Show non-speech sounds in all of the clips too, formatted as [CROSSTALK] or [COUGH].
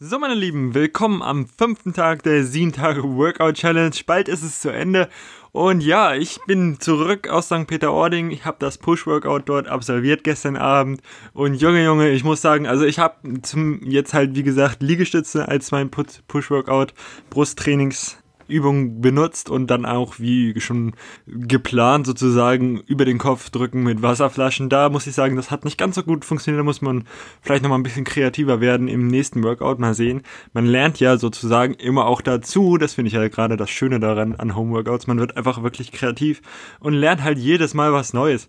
So, meine Lieben, willkommen am fünften Tag der 7 Tage Workout Challenge. Bald ist es zu Ende. Und ja, ich bin zurück aus St. Peter-Ording. Ich habe das Push-Workout dort absolviert gestern Abend. Und Junge, Junge, ich muss sagen, also ich habe jetzt halt, wie gesagt, Liegestütze als mein Push-Workout, Brusttrainings Übung benutzt und dann auch wie schon geplant sozusagen über den Kopf drücken mit Wasserflaschen. Da muss ich sagen, das hat nicht ganz so gut funktioniert. Da muss man vielleicht nochmal ein bisschen kreativer werden im nächsten Workout. Mal sehen. Man lernt ja sozusagen immer auch dazu. Das finde ich ja gerade das Schöne daran an Homeworkouts. Man wird einfach wirklich kreativ und lernt halt jedes Mal was Neues.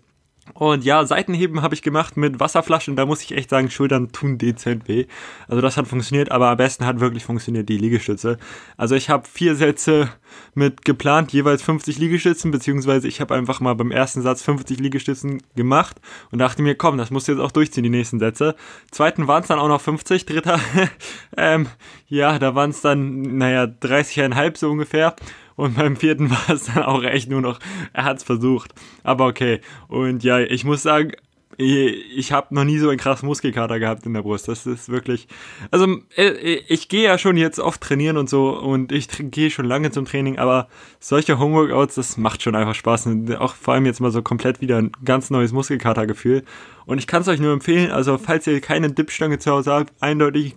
Und ja, Seitenheben habe ich gemacht mit Wasserflaschen. Da muss ich echt sagen, Schultern tun dezent weh. Also das hat funktioniert, aber am besten hat wirklich funktioniert die Liegestütze. Also ich habe vier Sätze mit geplant, jeweils 50 Liegestützen, beziehungsweise ich habe einfach mal beim ersten Satz 50 Liegestützen gemacht und dachte mir, komm, das musst du jetzt auch durchziehen, die nächsten Sätze. Zweiten waren es dann auch noch 50, dritter, [LAUGHS] ähm, ja, da waren es dann, naja, 30,5 so ungefähr. Und beim vierten [LAUGHS] war es dann auch echt nur noch, er hat es versucht. Aber okay. Und ja, ich muss sagen, ich habe noch nie so einen krassen Muskelkater gehabt in der Brust. Das ist wirklich. Also, äh, ich gehe ja schon jetzt oft trainieren und so und ich gehe schon lange zum Training, aber solche Homeworkouts, das macht schon einfach Spaß. Und auch vor allem jetzt mal so komplett wieder ein ganz neues Muskelkatergefühl. Und ich kann es euch nur empfehlen, also falls ihr keine Dipstange zu Hause habt, eindeutig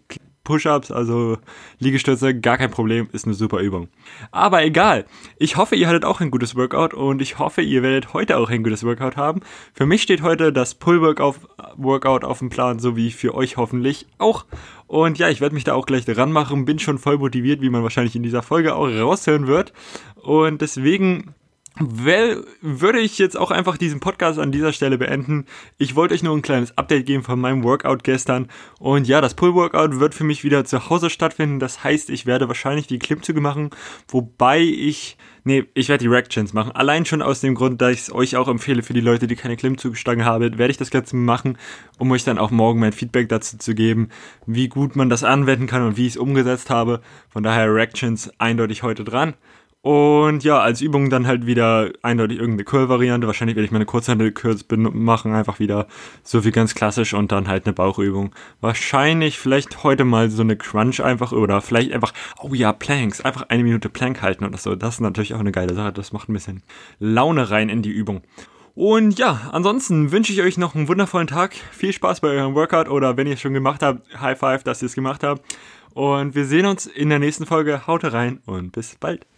Push-ups, also Liegestütze, gar kein Problem, ist eine super Übung. Aber egal, ich hoffe, ihr hattet auch ein gutes Workout und ich hoffe, ihr werdet heute auch ein gutes Workout haben. Für mich steht heute das Pull-Workout auf dem Plan, so wie für euch hoffentlich auch. Und ja, ich werde mich da auch gleich dran machen, bin schon voll motiviert, wie man wahrscheinlich in dieser Folge auch raushören wird. Und deswegen Well, würde ich jetzt auch einfach diesen Podcast an dieser Stelle beenden. Ich wollte euch nur ein kleines Update geben von meinem Workout gestern. Und ja, das Pull-Workout wird für mich wieder zu Hause stattfinden. Das heißt, ich werde wahrscheinlich die Klimmzüge machen, wobei ich, nee, ich werde die Rack-Chins machen. Allein schon aus dem Grund, dass ich es euch auch empfehle für die Leute, die keine Klimmzugstange haben, werde ich das Ganze machen, um euch dann auch morgen mein Feedback dazu zu geben, wie gut man das anwenden kann und wie ich es umgesetzt habe. Von daher Rack-Chins eindeutig heute dran. Und ja, als Übung dann halt wieder eindeutig irgendeine Curl-Variante. Wahrscheinlich werde ich meine Kurzhandel-Curls machen, einfach wieder so wie ganz klassisch und dann halt eine Bauchübung. Wahrscheinlich vielleicht heute mal so eine Crunch einfach oder vielleicht einfach, oh ja, Planks, einfach eine Minute Plank halten oder so. Das ist natürlich auch eine geile Sache. Das macht ein bisschen Laune rein in die Übung. Und ja, ansonsten wünsche ich euch noch einen wundervollen Tag. Viel Spaß bei eurem Workout oder wenn ihr es schon gemacht habt, High Five, dass ihr es gemacht habt. Und wir sehen uns in der nächsten Folge. Haut rein und bis bald.